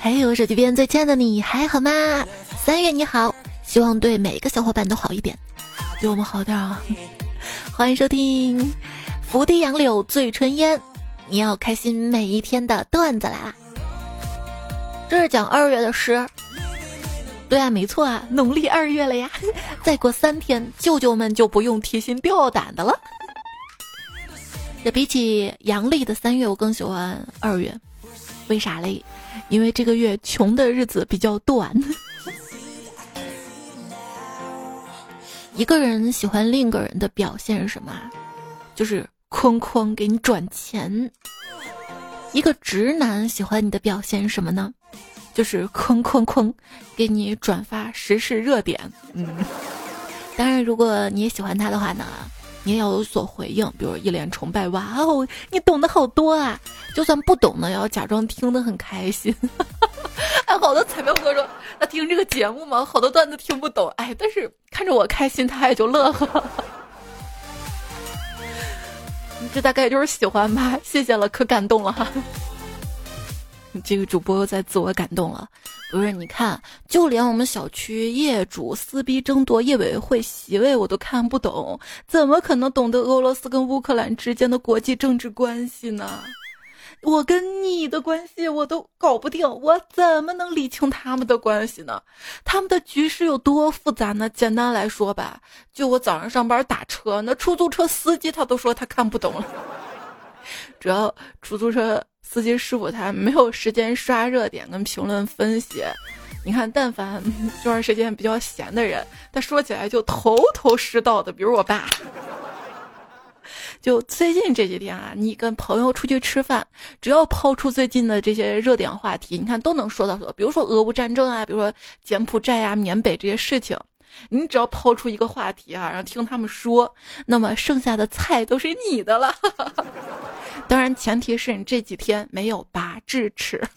嘿，我手机边最亲爱的你还好吗？三月你好，希望对每一个小伙伴都好一点，对我们好点啊！欢迎收听伏低杨柳醉春烟，你要开心每一天的段子来啦！这是讲二月的诗，对啊，没错啊，农历二月了呀！再过三天，舅舅们就不用提心吊胆的了。这比起阳历的三月，我更喜欢二月，为啥嘞？因为这个月穷的日子比较短。一个人喜欢另一个人的表现是什么？就是哐哐给你转钱。一个直男喜欢你的表现是什么呢？就是哐哐哐给你转发时事热点。嗯，当然，如果你也喜欢他的话呢？你也要有所回应，比如一脸崇拜，哇哦，你懂得好多啊！就算不懂呢，也要假装听得很开心。哎，好多彩票哥说他听这个节目嘛，好多段子听不懂，哎，但是看着我开心，他也就乐呵。这大概就是喜欢吧，谢谢了，可感动了哈。这个主播又在自我感动了。不是，你看，就连我们小区业主撕逼争夺业委会席位，我都看不懂，怎么可能懂得俄罗斯跟乌克兰之间的国际政治关系呢？我跟你的关系我都搞不定，我怎么能理清他们的关系呢？他们的局势有多复杂呢？简单来说吧，就我早上上班打车，那出租车司机他都说他看不懂了，主要出租车。司机师傅他没有时间刷热点跟评论分析，你看，但凡 这段时间比较闲的人，他说起来就头头是道的。比如我爸，就最近这几天啊，你跟朋友出去吃饭，只要抛出最近的这些热点话题，你看都能说到说，比如说俄乌战争啊，比如说柬埔寨啊、缅北这些事情，你只要抛出一个话题啊，然后听他们说，那么剩下的菜都是你的了。当然，前提是你这几天没有拔智齿。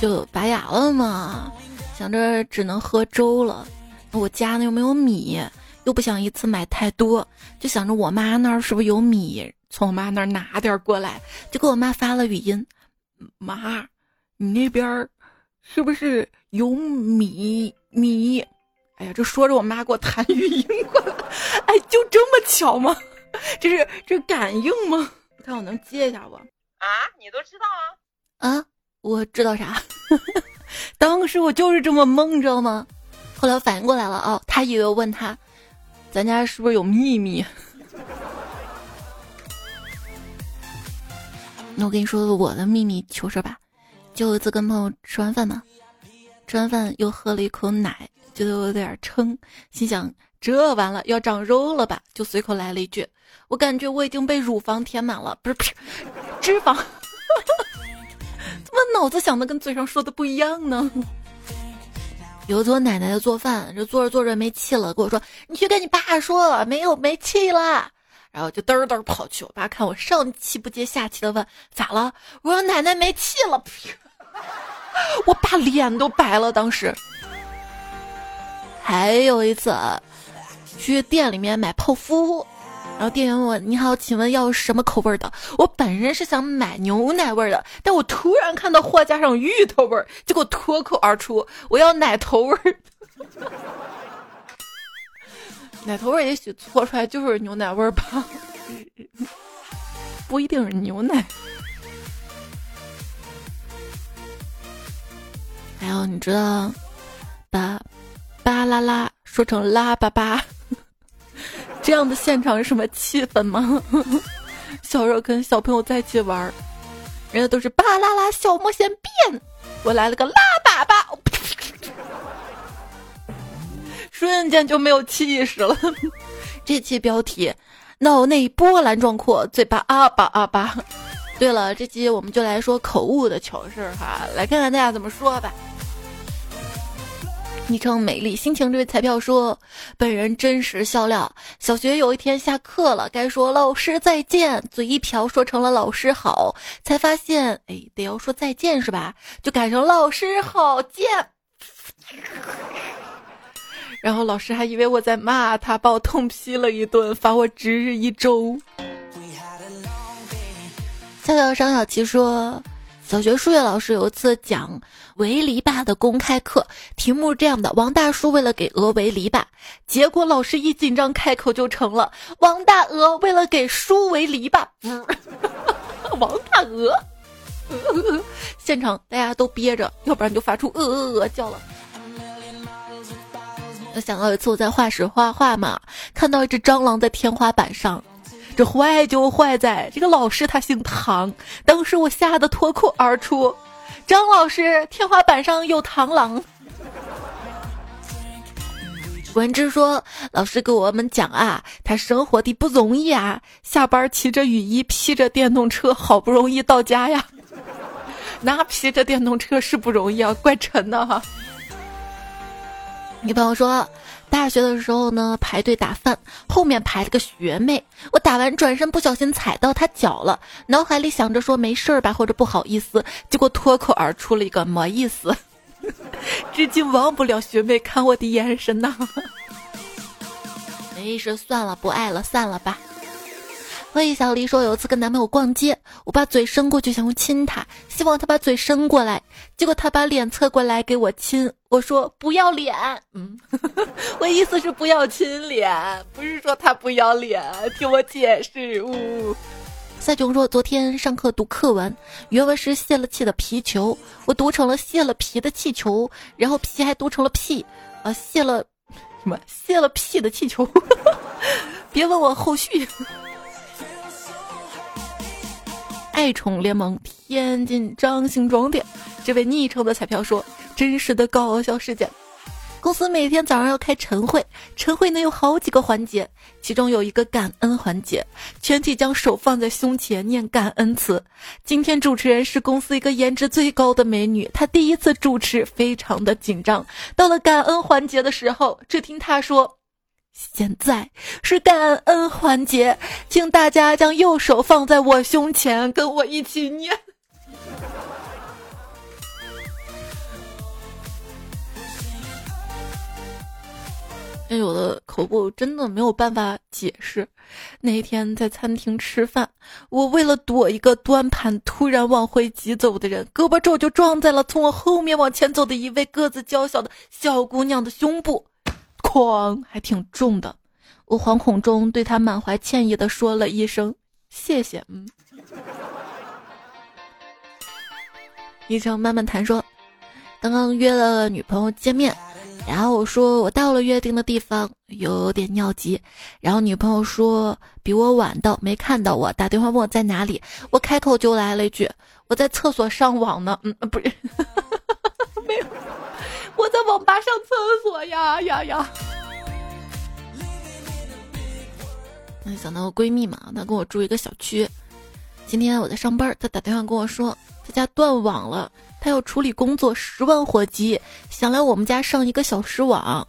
就拔牙了嘛，想着只能喝粥了。我家呢又没有米，又不想一次买太多，就想着我妈那儿是不是有米，从我妈那儿拿点过来。就给我妈发了语音：“妈，你那边是不是有米米？”哎呀，这说着我妈给我弹语音过来，哎，就这么巧吗？这是这感应吗？你看我能接一下不？啊，你都知道啊？啊，我知道啥？当时我就是这么懵，你知道吗？后来反应过来了哦，他以为我问他，咱家是不是有秘密？那我跟你说我的秘密糗事吧，就有一次跟朋友吃完饭嘛，吃完饭又喝了一口奶。觉得我有点撑，心想这完了要长肉了吧，就随口来了一句：“我感觉我已经被乳房填满了，不是不是脂肪。”怎么脑子想的跟嘴上说的不一样呢？有一次我奶奶在做饭，这做着做着没气了，跟我说：“你去跟你爸说，没有没气了。”然后就嘚嘚跑去，我爸看我上气不接下气的问：“咋了？”我说：“奶奶没气了。” 我爸脸都白了，当时。还有一次，去店里面买泡芙，然后店员问我：“你好，请问要什么口味的？”我本人是想买牛奶味的，但我突然看到货架上芋头味，结果脱口而出：“我要奶头味儿。”奶头味也许搓出来就是牛奶味吧，不一定是牛奶。还有，你知道把。巴啦啦说成拉巴巴，这样的现场是什么气氛吗？小时候跟小朋友在一起玩，人家都是巴啦啦小魔仙变，我来了个拉粑粑，瞬间就没有气势了。这期标题：脑内波澜壮阔，嘴巴啊巴啊巴。对了，这期我们就来说口误的糗事哈，来看看大家怎么说吧。昵称美丽心情这位彩票说：“本人真实笑料。小学有一天下课了，该说老师再见，嘴一瓢说成了老师好，才发现哎得要说再见是吧？就改成老师好见。然后老师还以为我在骂他，把我痛批了一顿，罚我值日一周。笑笑张小琪说，小学数学老师有一次讲围篱笆的公开课，题目是这样的：王大叔为了给鹅围篱笆，结果老师一紧张开口就成了王大鹅为了给书围篱笆。王大鹅，现场大家都憋着，要不然就发出呃呃呃叫了。我想到有一次我在画室画画嘛，看到一只蟑螂在天花板上，这坏就坏在这个老师他姓唐，当时我吓得脱口而出：“张老师，天花板上有螳螂。”文之说：“老师给我们讲啊，他生活的不容易啊，下班骑着雨衣，披着电动车，好不容易到家呀。那披着电动车是不容易啊，怪沉的哈。”女朋友说：“大学的时候呢，排队打饭，后面排了个学妹，我打完转身不小心踩到她脚了，脑海里想着说没事儿吧，或者不好意思，结果脱口而出了一个没意思。”至今忘不了学妹看我的眼神呐。没意思，算了，不爱了，散了吧。所以小黎说，有一次跟男朋友逛街，我把嘴伸过去想亲他，希望他把嘴伸过来，结果他把脸侧过来给我亲。我说不要脸，嗯，我意思是不要亲脸，不是说他不要脸，听我解释。呜。赛琼说：“昨天上课读课文，原文是泄了气的皮球，我读成了泄了皮的气球，然后皮还读成了屁，啊，泄了什么？泄了屁的气球？别问我后续。”爱宠联盟天津张兴庄店这位昵称的彩票说：“真实的搞笑事件。”公司每天早上要开晨会，晨会呢有好几个环节，其中有一个感恩环节，全体将手放在胸前念感恩词。今天主持人是公司一个颜值最高的美女，她第一次主持，非常的紧张。到了感恩环节的时候，只听她说：“现在是感恩环节，请大家将右手放在我胸前，跟我一起念。”有的口误真的没有办法解释。那天在餐厅吃饭，我为了躲一个端盘突然往回疾走的人，胳膊肘就撞在了从我后面往前走的一位个子娇小的小姑娘的胸部，哐，还挺重的。我惶恐中对他满怀歉意的说了一声谢谢。嗯。医生慢慢谈说，刚刚约了女朋友见面。然后我说我到了约定的地方，有点尿急。然后女朋友说比我晚到，没看到我，打电话问我在哪里。我开口就来了一句我在厕所上网呢。嗯，不是，我在网吧上厕所呀呀呀。那想到我闺蜜嘛，她跟我住一个小区。今天我在上班，她打电话跟我说她家断网了。她要处理工作，十万火急，想来我们家上一个小时网。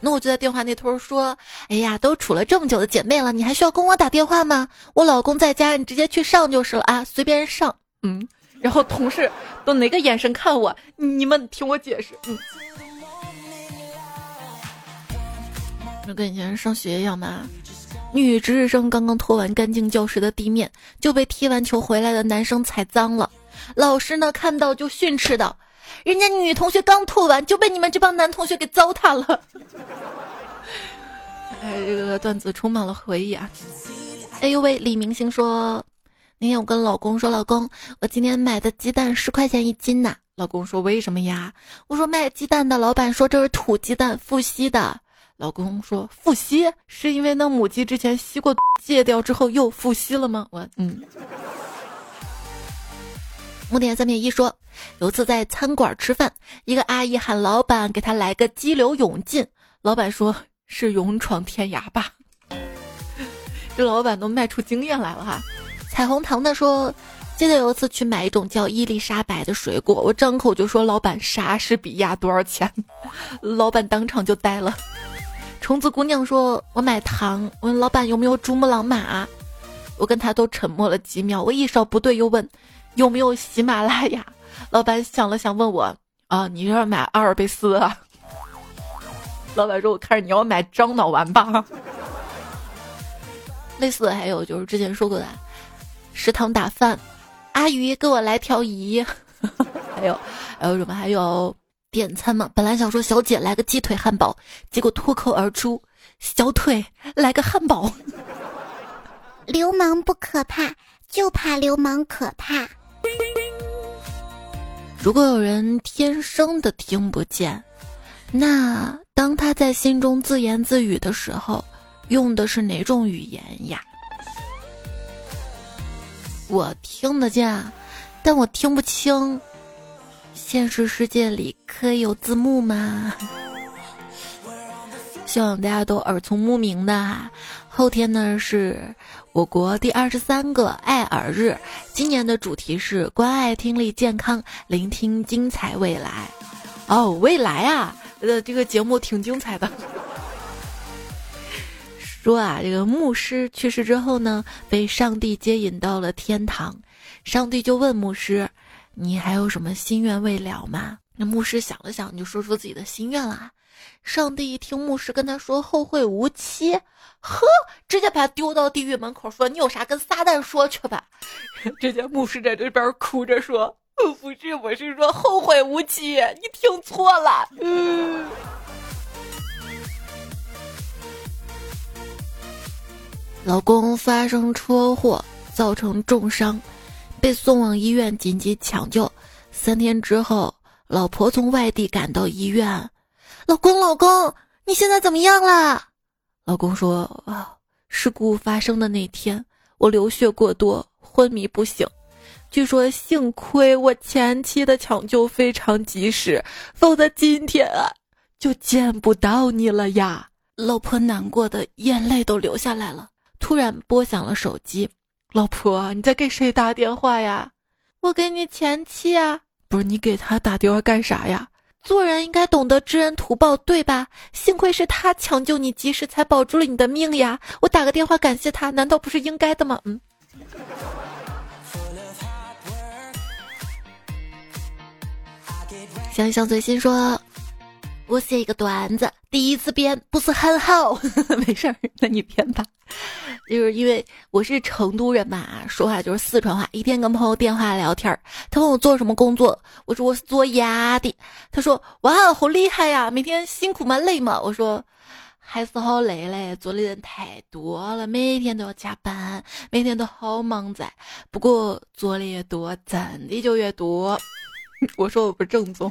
那我就在电话那头说：“哎呀，都处了这么久的姐妹了，你还需要跟我打电话吗？我老公在家，你直接去上就是了啊，随便上。”嗯，然后同事都哪个眼神看我？你们听我解释。嗯，就跟以前上学一样嘛。女值日生刚刚拖完干净教室的地面，就被踢完球回来的男生踩脏了。老师呢？看到就训斥道：“人家女同学刚吐完，就被你们这帮男同学给糟蹋了。”哎，这个段子充满了回忆啊！哎呦喂，李明星说：“那天我跟老公说，老公，我今天买的鸡蛋十块钱一斤呢。”老公说：“为什么呀？”我说：“卖鸡蛋的老板说这是土鸡蛋，富硒的。”老公说：“富硒是因为那母鸡之前吸过，戒掉之后又富硒了吗？”我嗯。木点三撇一说，有次在餐馆吃饭，一个阿姨喊老板给她来个激流勇进，老板说是勇闯天涯吧。这老板都卖出经验来了哈。彩虹糖的说，记得有一次去买一种叫伊丽莎白的水果，我张口就说老板莎士比亚多少钱，老板当场就呆了。虫子姑娘说，我买糖，问老板有没有珠穆朗玛，我跟他都沉默了几秒，我意识到不对，又问。有没有喜马拉雅？老板想了想，问我：“啊，你要买阿尔卑斯啊？” 老板说：“我看着你要买樟脑丸吧。”类似的还有就是之前说过的，食堂打饭，阿姨给我来条鱼。还有还有什么？还有点餐嘛？本来想说小姐来个鸡腿汉堡，结果脱口而出小腿来个汉堡。流氓不可怕，就怕流氓可怕。如果有人天生的听不见，那当他在心中自言自语的时候，用的是哪种语言呀？我听得见，但我听不清。现实世界里可以有字幕吗？希望大家都耳聪目明的哈。后天呢是我国第二十三个爱耳日，今年的主题是关爱听力健康，聆听精彩未来。哦，未来啊，呃，这个节目挺精彩的。说啊，这个牧师去世之后呢，被上帝接引到了天堂，上帝就问牧师。你还有什么心愿未了吗？那牧师想了想，就说出自己的心愿啦。上帝一听牧师跟他说后会无期，呵，直接把他丢到地狱门口，说你有啥跟撒旦说去吧。只见牧师在这边哭着说：“不是，我是说后会无期，你听错了。”嗯。老公发生车祸，造成重伤。被送往医院紧急抢救，三天之后，老婆从外地赶到医院。老公，老公，你现在怎么样了？老公说：啊，事故发生的那天，我流血过多，昏迷不醒。据说幸亏我前期的抢救非常及时，否则今天啊，就见不到你了呀。老婆难过的眼泪都流下来了。突然拨响了手机。老婆，你在给谁打电话呀？我给你前妻啊。不是你给他打电话干啥呀？做人应该懂得知恩图报，对吧？幸亏是他抢救你及时，才保住了你的命呀。我打个电话感谢他，难道不是应该的吗？嗯。想一想最新说。我写一个段子，第一次编不是很好，没事儿，那你编吧。就是因为我是成都人嘛，说话就是四川话。一天跟朋友电话聊天儿，他问我做什么工作，我说我是做牙的。他说哇，好厉害呀，每天辛苦吗？累吗？我说还是好累嘞，做的人太多了，每天都要加班，每天都好忙在。不过做的越多，挣的就越多。我说我不正宗。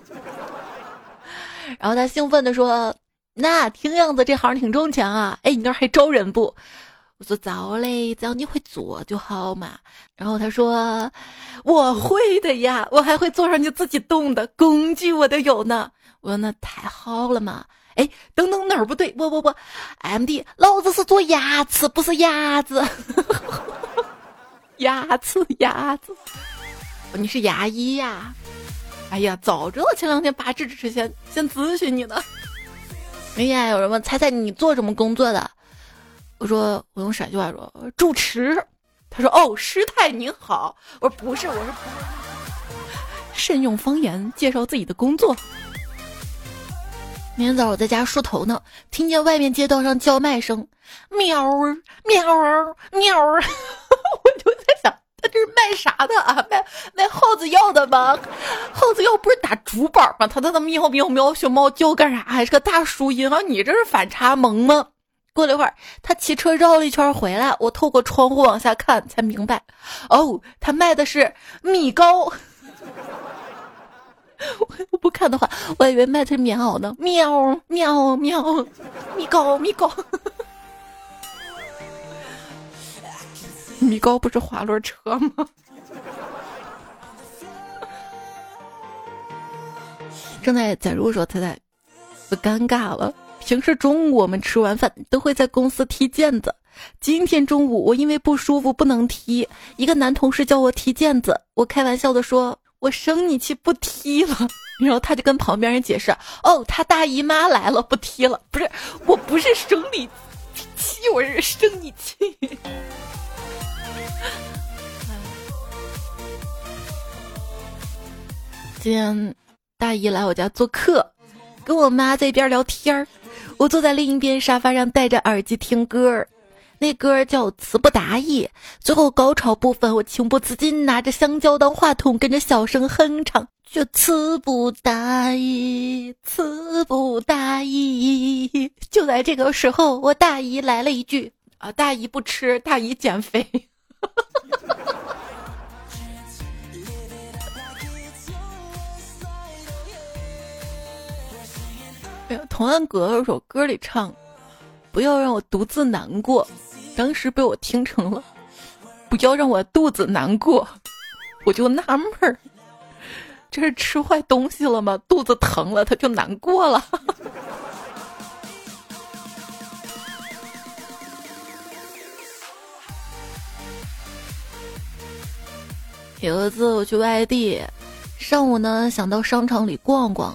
然后他兴奋地说：“那听样子这行挺挣钱啊！哎，你那儿还招人不？”我说：“早嘞，只要你会做就好嘛。”然后他说：“我会的呀，我还会做上去自己动的工具，我都有呢。”我说：“那太好了嘛！”哎，等等哪儿不对？不不不，M D，老子是做牙齿，不是鸭子。牙齿牙子，你是牙医呀？哎呀，早知道前两天拔智齿前先咨询你呢。哎呀，有人问猜猜你做什么工作的？我说我用陕西话说主持。他说哦，师太您好。我说不是，我说慎用方言介绍自己的工作。明天早上我在家梳头呢，听见外面街道上叫卖声，喵儿喵儿喵儿，我就。他这是卖啥的啊？卖卖耗子药的吗？耗子药不是打竹板吗？他在那喵喵喵，熊猫叫干啥？还是个大树荫啊？你这是反差萌吗？过了一会儿，他骑车绕了一圈回来，我透过窗户往下看，才明白，哦，他卖的是米糕。我不看的话，我以为卖的是棉袄呢。喵喵喵，米糕米糕。米高不是滑轮车吗？正在载入说，他在，不尴尬了。平时中午我们吃完饭都会在公司踢毽子，今天中午我因为不舒服不能踢，一个男同事叫我踢毽子，我开玩笑的说：“我生你气不踢了。”然后他就跟旁边人解释：“哦，他大姨妈来了，不踢了。”不是，我不是生理气，我是生你气。今天大姨来我家做客，跟我妈在一边聊天儿。我坐在另一边沙发上，戴着耳机听歌儿，那歌儿叫《词不达意》。最后高潮部分，我情不自禁拿着香蕉当话筒，跟着小声哼唱：就词不达意，词不达意。就在这个时候，我大姨来了一句：“啊，大姨不吃，大姨减肥。”童安格有首歌里唱：“不要让我独自难过。”当时被我听成了：“不要让我肚子难过。”我就纳闷儿，这是吃坏东西了吗？肚子疼了他就难过了。有一次我去外地，上午呢想到商场里逛逛。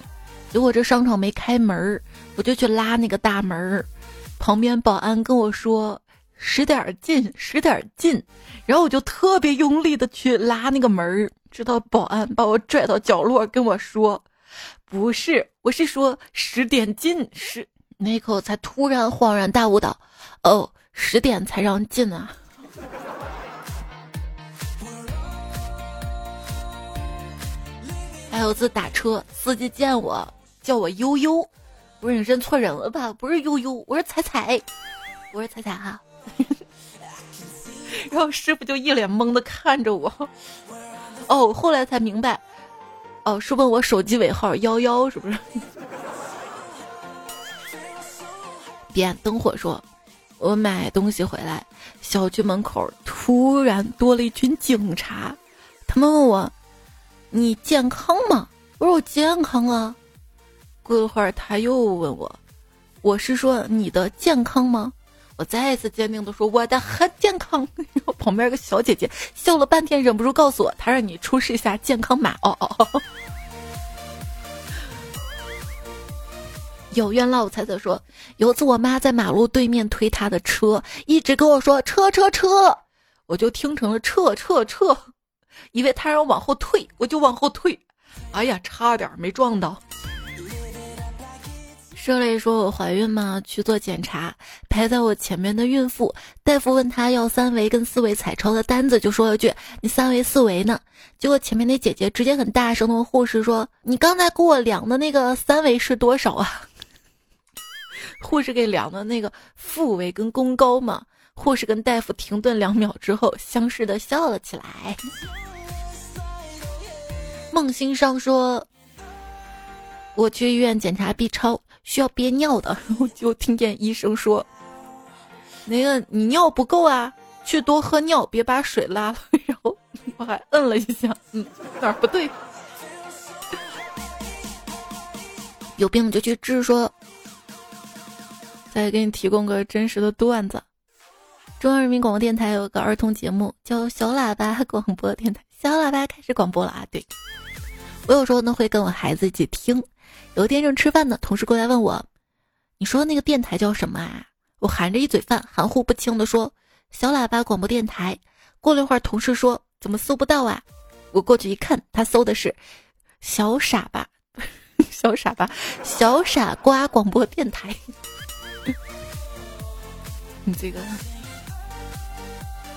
结果这商场没开门我就去拉那个大门旁边保安跟我说：“使点劲，使点劲。”然后我就特别用力的去拉那个门直到保安把我拽到角落跟我说：“不是，我是说使点劲，使。”那一刻才突然恍然大悟道：“哦，十点才让进啊！”还有次打车，司机见我。叫我悠悠，不是你认错人了吧？不是悠悠，我是彩彩，我是彩彩哈。然后师傅就一脸懵的看着我。哦，后来才明白，哦，是问我手机尾号幺幺是不是？点灯火说，我买东西回来，小区门口突然多了一群警察，他们问我，你健康吗？我说我健康啊。过了会儿，他又问我：“我是说你的健康吗？”我再一次坚定的说：“我的很健康。”然后旁边个小姐姐笑了半天，忍不住告诉我：“她让你出示一下健康码。”哦哦哦。有冤老彩彩说：“有次我妈在马路对面推她的车，一直跟我说‘车车车’，我就听成了‘撤撤撤’，以为她让我往后退，我就往后退。哎呀，差点没撞到。”这里说我怀孕吗？去做检查，排在我前面的孕妇，大夫问她要三维跟四维彩超的单子，就说了句：“你三维四维呢？”结果前面那姐姐直接很大声的问护士说：“你刚才给我量的那个三维是多少啊？” 护士给量的那个腹围跟宫高嘛。护士跟大夫停顿两秒之后，相视的笑了起来。梦心上说：“我去医院检查 B 超。”需要憋尿的，然后就听见医生说：“那个你尿不够啊，去多喝尿，别把水拉了。”然后我还摁了一下，嗯，哪儿不对？有病就去治。说，再给你提供个真实的段子：中央人民广播电台有个儿童节目叫《小喇叭广播电台》，小喇叭开始广播了啊！对，我有时候呢会跟我孩子一起听。有天正吃饭呢，同事过来问我：“你说那个电台叫什么啊？”我含着一嘴饭，含糊不清的说：“小喇叭广播电台。”过了一会儿，同事说：“怎么搜不到啊？”我过去一看，他搜的是“小傻吧，小傻吧，小傻瓜广播电台。”你这个。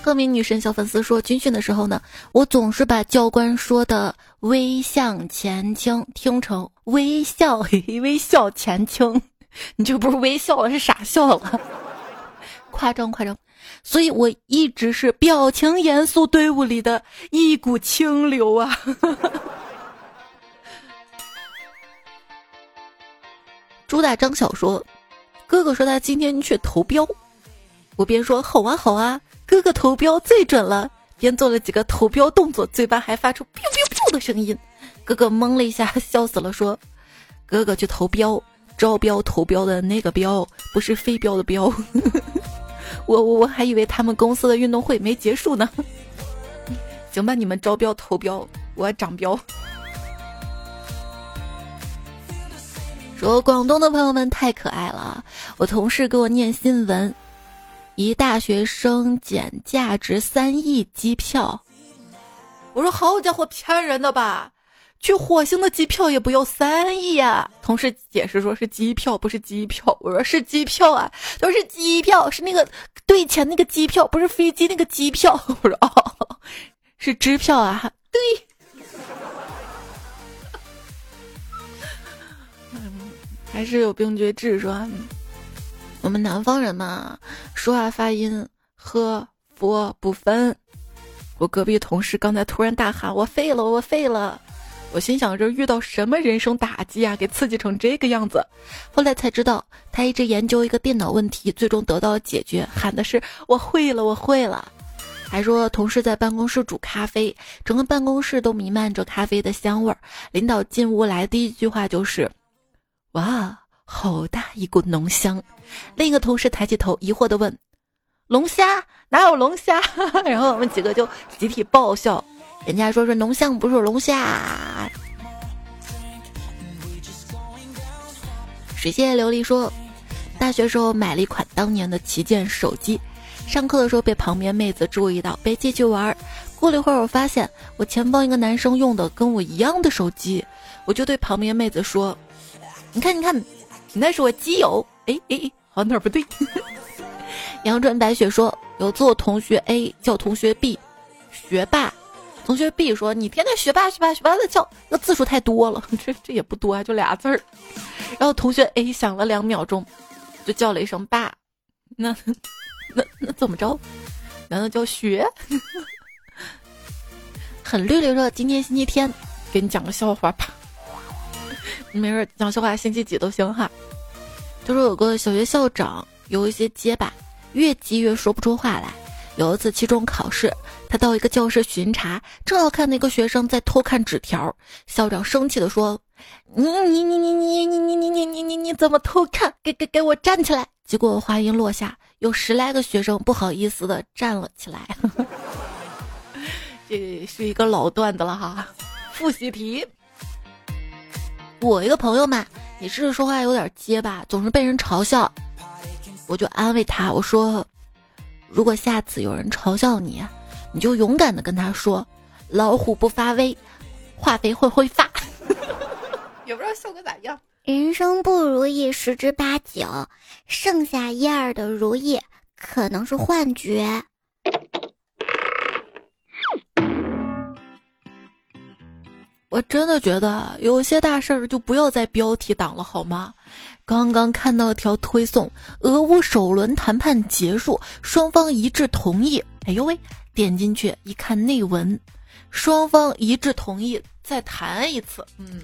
赫敏女神小粉丝说：“军训的时候呢，我总是把教官说的‘微向前倾’听成‘微笑微笑前倾’，你这不是微笑了，是傻笑了，夸张夸张。所以我一直是表情严肃队伍里的一股清流啊。”朱大张小说：“哥哥说他今天去投标，我边说好啊好啊。”哥哥投标最准了，边做了几个投标动作，嘴巴还发出 “biu biu biu” 的声音。哥哥懵了一下，笑死了，说：“哥哥去投标，招标投标的那个标，不是飞镖的镖。”我我我还以为他们公司的运动会没结束呢。行吧，你们招标投标，我涨标。说广东的朋友们太可爱了，我同事给我念新闻。一大学生捡价值三亿机票，我说好家伙，骗人的吧？去火星的机票也不要三亿呀！同事解释说是机票，不是机票。我说是机票啊，都是机票，是那个兑钱那个机票，不是飞机那个机票。我说哦，是支票啊，对。还是有病绝治是吧？我们南方人嘛，说话发音喝佛不分。我隔壁同事刚才突然大喊：“我废了，我废了！”我心想着遇到什么人生打击啊，给刺激成这个样子。后来才知道，他一直研究一个电脑问题，最终得到解决，喊的是“我会了，我会了”。还说同事在办公室煮咖啡，整个办公室都弥漫着咖啡的香味儿。领导进屋来，第一句话就是：“哇，好大一股浓香。”另一个同事抬起头，疑惑地问：“龙虾哪有龙虾？” 然后我们几个就集体爆笑。人家说是龙象，不是龙虾。水榭琉璃说，大学时候买了一款当年的旗舰手机，上课的时候被旁边妹子注意到，被借去玩。过了一会儿，我发现我前方一个男生用的跟我一样的手机，我就对旁边妹子说：“你看，你看，你那是我基友。”哎哎哎，好哪儿不对？阳春白雪说，有次我同学 A 叫同学 B 学霸。同学 B 说：“你天天学霸学霸学霸的叫，那字数太多了，这这也不多啊，就俩字儿。”然后同学 A 想了两秒钟，就叫了一声“爸”，那 那那怎么着？难道叫学？很绿绿说：“今天星期天，给你讲个笑话吧。没事，讲笑话星期几都行哈。”就说有个小学校长有一些结巴，越急越说不出话来。有一次期中考试，他到一个教室巡查，正好看那个学生在偷看纸条。校长生气的说：“你你你你你你你你你你你你怎么偷看？给给给我站起来！”结果话音落下，有十来个学生不好意思的站了起来。这是一个老段子了哈。复习题，我一个朋友嘛，也是说话有点结巴，总是被人嘲笑。我就安慰他，我说。如果下次有人嘲笑你，你就勇敢的跟他说：“老虎不发威，化肥会挥发。”也不知道效果咋样。人生不如意十之八九，剩下一二的如意可能是幻觉。我真的觉得有些大事儿就不要在标题党了，好吗？刚刚看到条推送，俄乌首轮谈判结束，双方一致同意。哎呦喂，点进去一看内文，双方一致同意再谈一次。嗯。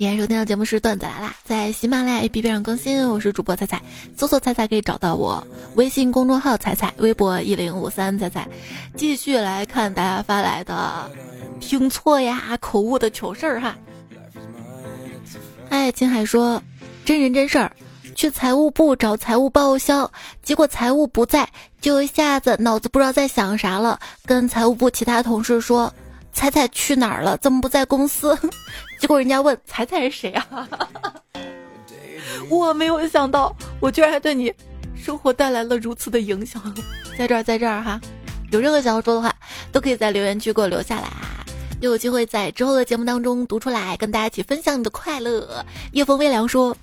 今天收听的节目是段子来啦，在喜马拉雅 APP 上更新。我是主播彩彩，搜索彩彩可以找到我。微信公众号彩彩，微博一零五三彩彩。继续来看大家发来的听错呀、口误的糗事儿哈。哎，青海说，真人真事儿，去财务部找财务报销，结果财务不在，就一下子脑子不知道在想啥了，跟财务部其他同事说。彩彩去哪儿了？怎么不在公司？结果人家问彩彩是谁啊？我没有想到，我居然还对你生活带来了如此的影响。在这儿，在这儿哈，有任何想要说的话，都可以在留言区给我留下来，又有机会在之后的节目当中读出来，跟大家一起分享你的快乐。夜风微凉说：“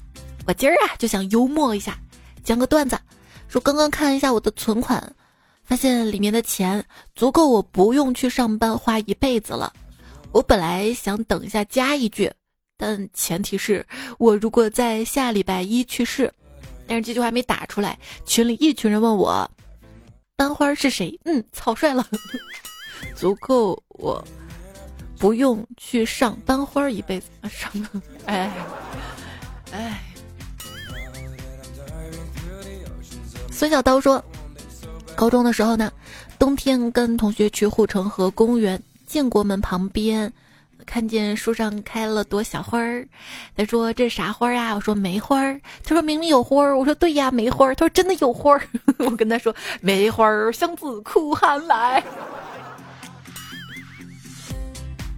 我今儿啊就想幽默一下，讲个段子，说刚刚看了一下我的存款。”发现里面的钱足够我不用去上班花一辈子了。我本来想等一下加一句，但前提是我如果在下礼拜一去世。但是这句话没打出来，群里一群人问我班花是谁？嗯，草率了，足够我不用去上班花一辈子。上，哎哎。孙小刀说。高中的时候呢，冬天跟同学去护城河公园建国门旁边，看见树上开了朵小花儿。他说：“这啥花呀？”我说：“梅花儿。”他说：“明明有花儿。”我说：“对呀，梅花儿。”他说：“真的有花儿。”我跟他说：“梅花儿香自苦寒来。”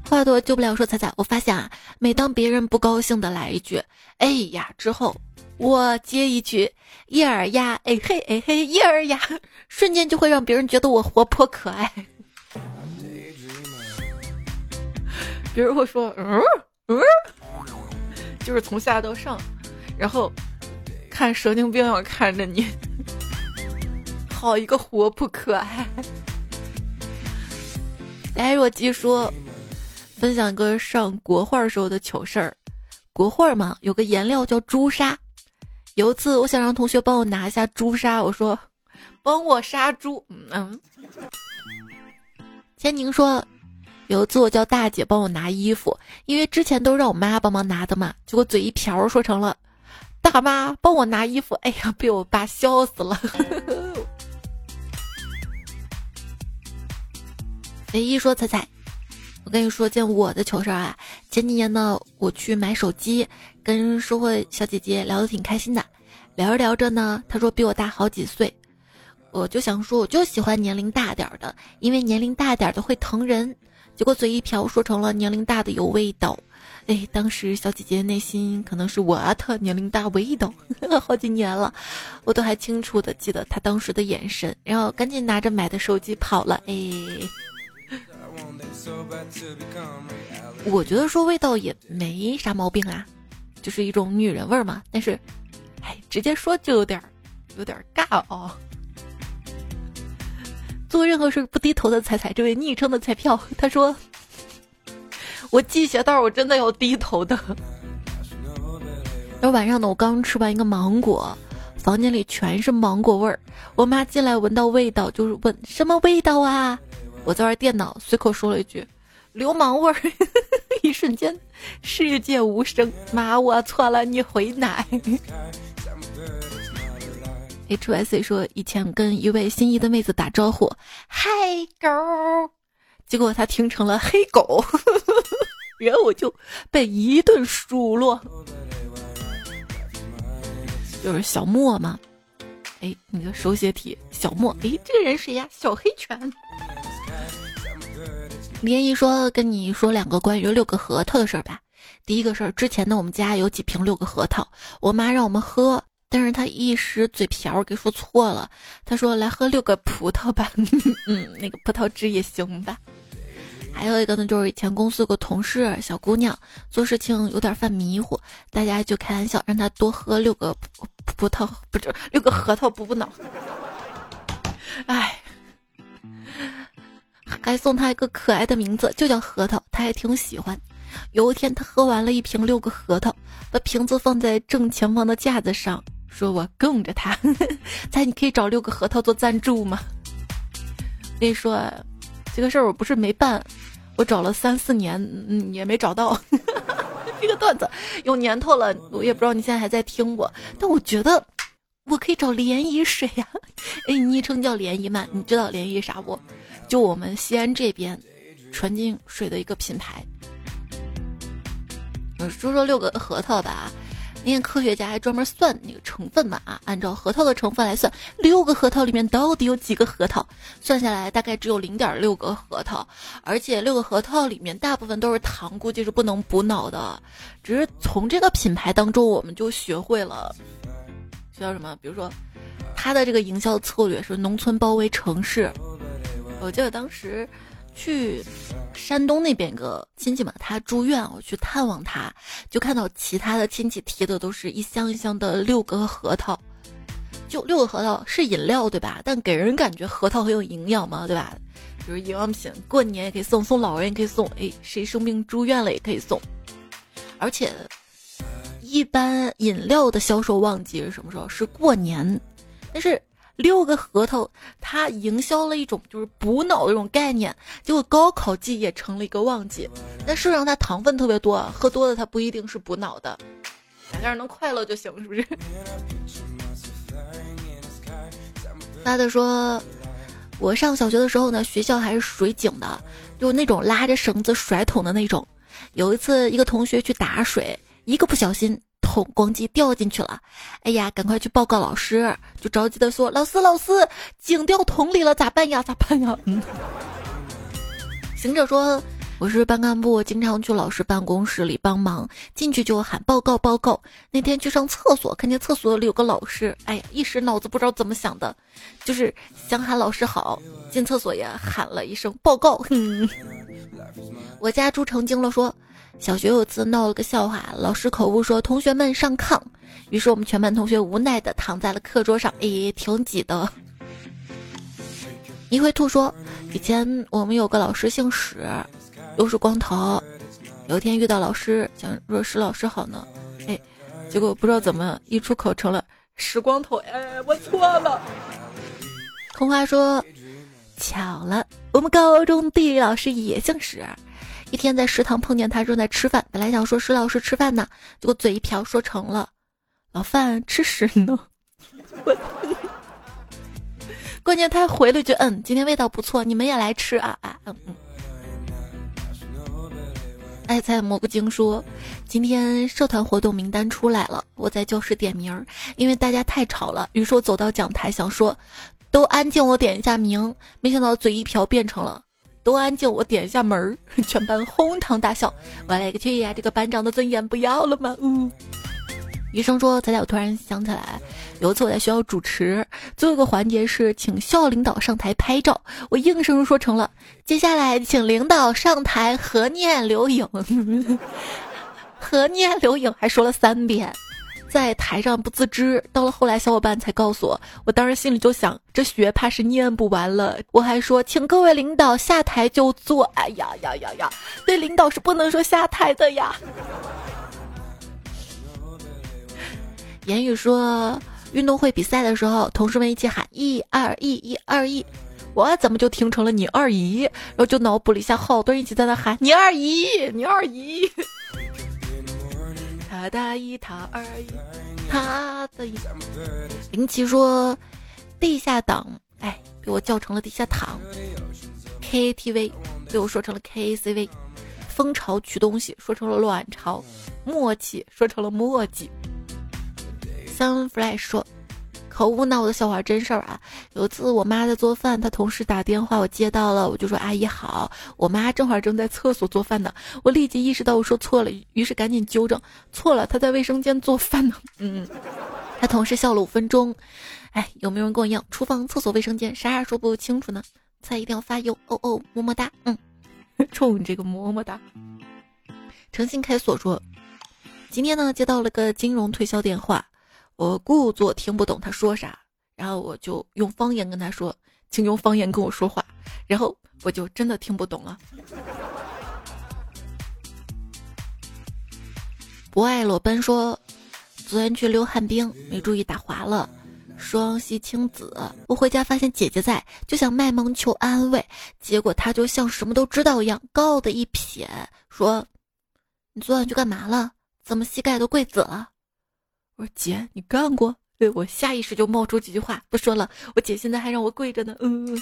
话多救不了，说彩彩，我发现啊，每当别人不高兴的来一句“哎呀”之后。我接一句叶儿呀，哎嘿哎嘿叶儿呀，瞬间就会让别人觉得我活泼可爱。比如我说嗯嗯，就是从下到上，然后看神经病要看着你，好一个活泼可爱。哎，若姬说，分享一个上国画时候的糗事儿。国画嘛，有个颜料叫朱砂。有一次，我想让同学帮我拿一下朱砂，我说：“帮我杀猪。”嗯。千宁说，有一次我叫大姐帮我拿衣服，因为之前都是让我妈帮忙拿的嘛，结果嘴一瓢说成了“大妈帮我拿衣服”，哎呀，被我爸笑死了。唯一说彩彩。我跟你说件我的糗事儿啊！前几年呢，我去买手机，跟售货小姐姐聊得挺开心的，聊着聊着呢，她说比我大好几岁，我就想说我就喜欢年龄大点儿的，因为年龄大点儿的会疼人。结果嘴一瓢说成了年龄大的有味道，哎，当时小姐姐内心可能是我特年龄大味道，好几年了，我都还清楚的记得她当时的眼神，然后赶紧拿着买的手机跑了，哎。我觉得说味道也没啥毛病啊，就是一种女人味儿嘛。但是，哎，直接说就有点儿有点儿尬哦。做任何事不低头的彩彩，这位昵称的彩票，他说：“我系鞋带，我真的要低头的。”然后晚上呢，我刚吃完一个芒果，房间里全是芒果味儿。我妈进来闻到味道，就是问什么味道啊？我在玩电脑，随口说了一句“流氓味儿”，一瞬间世界无声。妈，我错了，你回奶。H Y C 说以前跟一位心仪的妹子打招呼，嗨狗，结果他听成了黑狗，然后我就被一顿数落。就是小莫嘛，哎，你的手写体小莫，哎，这个人谁呀？小黑犬。连姨说：“跟你说两个关于六个核桃的事儿吧。第一个事儿，之前呢，我们家有几瓶六个核桃，我妈让我们喝，但是她一时嘴瓢给说错了，她说来喝六个葡萄吧，嗯，那个葡萄汁也行吧。还有一个呢，就是以前公司有个同事小姑娘做事情有点犯迷糊，大家就开玩笑让她多喝六个葡葡萄，不是六个核桃补补脑。哎。”还送他一个可爱的名字，就叫核桃，他还挺喜欢。有一天，他喝完了一瓶六个核桃，把瓶子放在正前方的架子上，说：“我供着他。”猜你可以找六个核桃做赞助吗？跟你说，这个事儿我不是没办，我找了三四年，嗯，也没找到。这个段子有年头了，我也不知道你现在还在听不？但我觉得我可以找涟漪水呀。哎，昵称叫涟漪吗？你知道涟漪啥不？就我们西安这边，纯净水的一个品牌。说说六个核桃吧，那些科学家还专门算那个成分嘛啊，按照核桃的成分来算，六个核桃里面到底有几个核桃？算下来大概只有零点六个核桃，而且六个核桃里面大部分都是糖，估计是不能补脑的。只是从这个品牌当中，我们就学会了，需要什么？比如说，它的这个营销策略是农村包围城市。我记得当时去山东那边一个亲戚嘛，他住院，我去探望他，就看到其他的亲戚提的都是一箱一箱的六个核桃，就六个核桃是饮料对吧？但给人感觉核桃很有营养嘛，对吧？比如营养品，过年也可以送，送老人也可以送，哎，谁生病住院了也可以送。而且，一般饮料的销售旺季是什么时候？是过年，但是。六个核桃，它营销了一种就是补脑的这种概念，结果高考季也成了一个旺季。但事实上它糖分特别多，喝多了它不一定是补脑的，两个人能快乐就行，是不是？拉的说，我上小学的时候呢，学校还是水井的，就那种拉着绳子甩桶的那种。有一次，一个同学去打水，一个不小心。桶咣叽掉进去了，哎呀，赶快去报告老师！就着急的说：“老师，老师，井掉桶里了，咋办呀？咋办呀？”嗯。行者说：“我是班干部，经常去老师办公室里帮忙，进去就喊报告报告。那天去上厕所，看见厕所里有个老师，哎呀，一时脑子不知道怎么想的，就是想喊老师好，进厕所也喊了一声报告。我家猪成精了，说小学有次闹了个笑话，老师口误说同学们上炕，于是我们全班同学无奈的躺在了课桌上，诶，挺挤的。一会兔说，以前我们有个老师姓史，又是光头，有一天遇到老师，想说史老师好呢，哎，结果不知道怎么一出口成了史光头，哎，我错了。童话说。巧了，我们高中地理老师也姓史。一天在食堂碰见他正在吃饭，本来想说石老师吃饭呢，结果嘴一瓢说成了老范吃屎呢。关键他还回了句：“嗯，今天味道不错，你们也来吃啊啊嗯嗯。”爱菜蘑菇精说：“今天社团活动名单出来了，我在教室点名，因为大家太吵了，于是我走到讲台想说。”都安静，我点一下名，没想到嘴一瓢变成了都安静，我点一下门儿，全班哄堂大笑。我勒个去呀！这个班长的尊严不要了吗？嗯。医生说：“咱俩，我突然想起来，有一次我在学校主持，最后一个环节是请校领导上台拍照，我应声说成了接下来请领导上台合念留影，合念留影，还说了三遍。”在台上不自知，到了后来小伙伴才告诉我，我当时心里就想，这学怕是念不完了。我还说，请各位领导下台就坐。哎呀呀呀呀，对领导是不能说下台的呀。言语说，运动会比赛的时候，同事们一起喊一二一，一二一，我怎么就听成了你二姨？然后就脑补了一下，好多人一起在那喊你二姨，你二姨。他大一，他二一，他的一。林奇说：“地下党，哎，被我叫成了地下党。KTV 被我说成了 KCV。蜂巢取东西说成了卵巢。默契说成了墨迹。Sunfly 说。”好无脑的笑话真事儿啊！有一次我妈在做饭，她同事打电话，我接到了，我就说阿姨好。我妈正好正在厕所做饭呢，我立即意识到我说错了，于是赶紧纠正错了，她在卫生间做饭呢。嗯，他同事笑了五分钟。哎，有没有人跟我一样，厨房、厕所、卫生间，啥也说不清楚呢？菜一定要发油哦哦，么么哒。嗯，冲你这个么么哒。诚信开锁说，今天呢接到了个金融推销电话。我故作听不懂他说啥，然后我就用方言跟他说：“请用方言跟我说话。”然后我就真的听不懂了。不爱裸奔说：“昨天去溜旱冰，没注意打滑了，双膝青紫。我回家发现姐姐在，就想卖萌求安慰，结果她就像什么都知道一样，高傲的一撇说：‘你昨晚去干嘛了？怎么膝盖都跪紫了？’”我说姐，你干过？对我下意识就冒出几句话，不说了。我姐现在还让我跪着呢。嗯。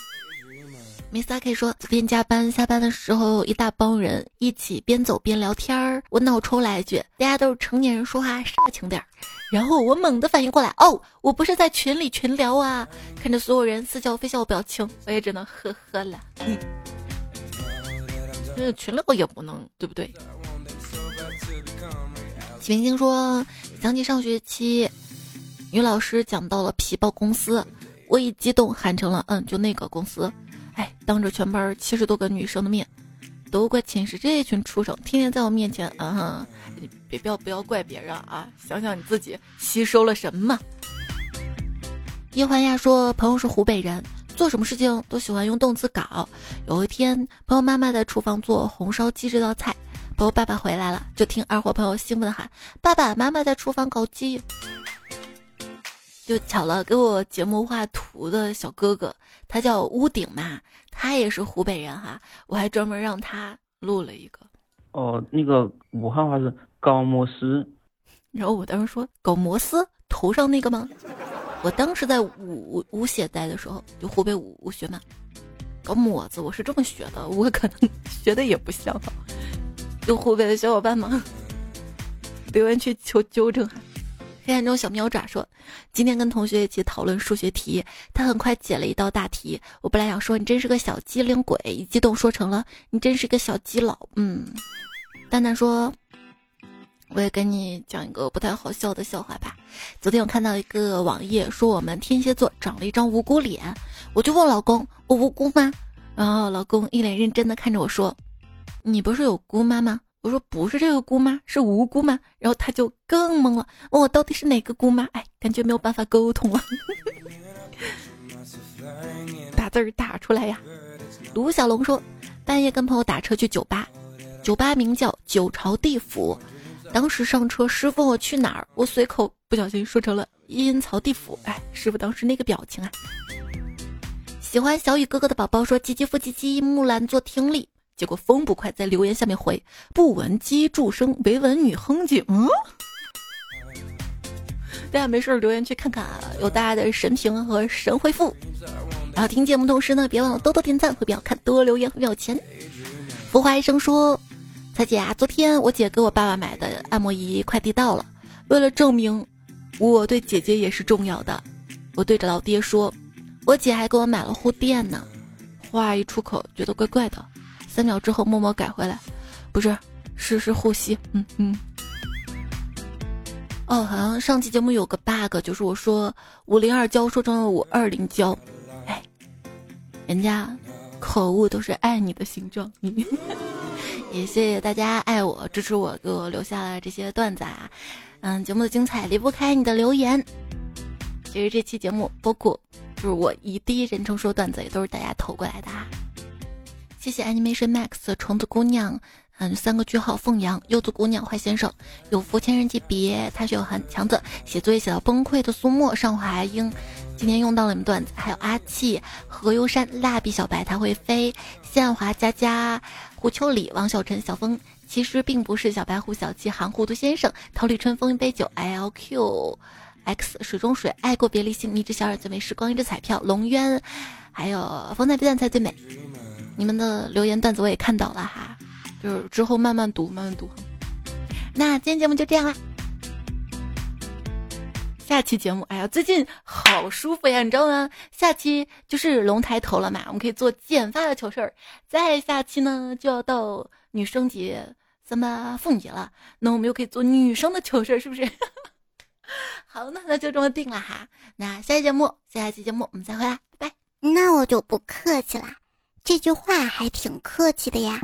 米萨可以说，昨天加班下班的时候，一大帮人一起边走边聊天儿。我脑抽来一句：“大家都是成年人，说话稍微轻点儿。”然后我猛地反应过来，哦，我不是在群里群聊啊！看着所有人似笑非笑的表情，我也只能呵呵了。嗯。那群聊也不能，对不对？启明星说。想起上学期，女老师讲到了皮包公司，我一激动喊成了“嗯，就那个公司”。哎，当着全班七十多个女生的面，都怪寝室这群畜生，天天在我面前，嗯，你别不要不要怪别人啊，想想你自己吸收了什么。叶欢亚说，朋友是湖北人，做什么事情都喜欢用动词搞。有一天，朋友妈妈在厨房做红烧鸡这道菜。朋友爸爸回来了，就听二货朋友兴奋的喊：“爸爸妈妈在厨房搞鸡。”就巧了，给我节目画图的小哥哥，他叫屋顶嘛，他也是湖北人哈，我还专门让他录了一个。哦，那个武汉话是搞摩斯，然后我当时说搞摩斯头上那个吗？我当时在武武写待的时候，就湖北武武学嘛，搞抹子，我是这么学的，我可能学的也不像。有湖北的小伙伴吗？留言区求纠正。黑暗中小喵爪说：“今天跟同学一起讨论数学题，他很快解了一道大题。我本来想说你真是个小机灵鬼，一激动说成了你真是个小基佬。”嗯，蛋蛋说：“我也跟你讲一个不太好笑的笑话吧。昨天我看到一个网页说我们天蝎座长了一张无辜脸，我就问老公：我无辜吗？然后老公一脸认真的看着我说。”你不是有姑妈吗？我说不是这个姑妈，是无辜吗？然后他就更懵了，问我到底是哪个姑妈？哎，感觉没有办法沟通了，打字儿打出来呀。卢小龙说，半夜跟朋友打车去酒吧，酒吧名叫九朝地府。当时上车，师傅我去哪儿？我随口不小心说成了阴曹地府。哎，师傅当时那个表情啊。喜欢小雨哥哥的宝宝说，唧唧复唧唧，木兰做听力。结果风不快在留言下面回不闻机杼声，唯闻女哼唧。嗯，大家没事留言去看看啊，有大家的神评和神回复。然后听节目同时呢，别忘了多多点赞会比较看，多留言会比较钱。浮华医生说：“彩姐啊，昨天我姐给我爸爸买的按摩仪快递到了，为了证明我对姐姐也是重要的，我对着老爹说，我姐还给我买了护垫呢。话一出口，觉得怪怪的。”三秒之后默默改回来，不是，是是呼吸，嗯嗯。哦，好像上期节目有个 bug，就是我说五零二胶说成了五二零胶，哎，人家口误都是爱你的形状。也谢谢大家爱我、支持我，给我留下了这些段子啊。嗯，节目的精彩离不开你的留言。其实这期节目包括就是我以第一人称说段子，也都是大家投过来的啊。谢谢 Animation Max 虫子姑娘，嗯，三个句号凤阳柚子姑娘坏先生。有福千人级别，他是有很强子写作业写到崩溃的苏沫上华英，今天用到了你们段子，还有阿气何忧山蜡笔小白他会飞。宪华佳佳胡秋里王小晨小峰其实并不是小白虎小七含糊涂先生。桃李春风一杯酒 L Q X 水中水爱过别离心一只小耳最美时光一只彩票。龙渊，还有风采必淡才最美。你们的留言段子我也看到了哈，就是之后慢慢读，慢慢读。那今天节目就这样啦，下期节目，哎呀，最近好舒服呀，你知道吗？下期就是龙抬头了嘛，我们可以做剪发的糗事儿。再下期呢，就要到女生节、三八妇女节了，那我们又可以做女生的糗事儿，是不是？好，那那就这么定了哈。那下期节目，下期节目我们再会啦，拜拜。那我就不客气啦。这句话还挺客气的呀。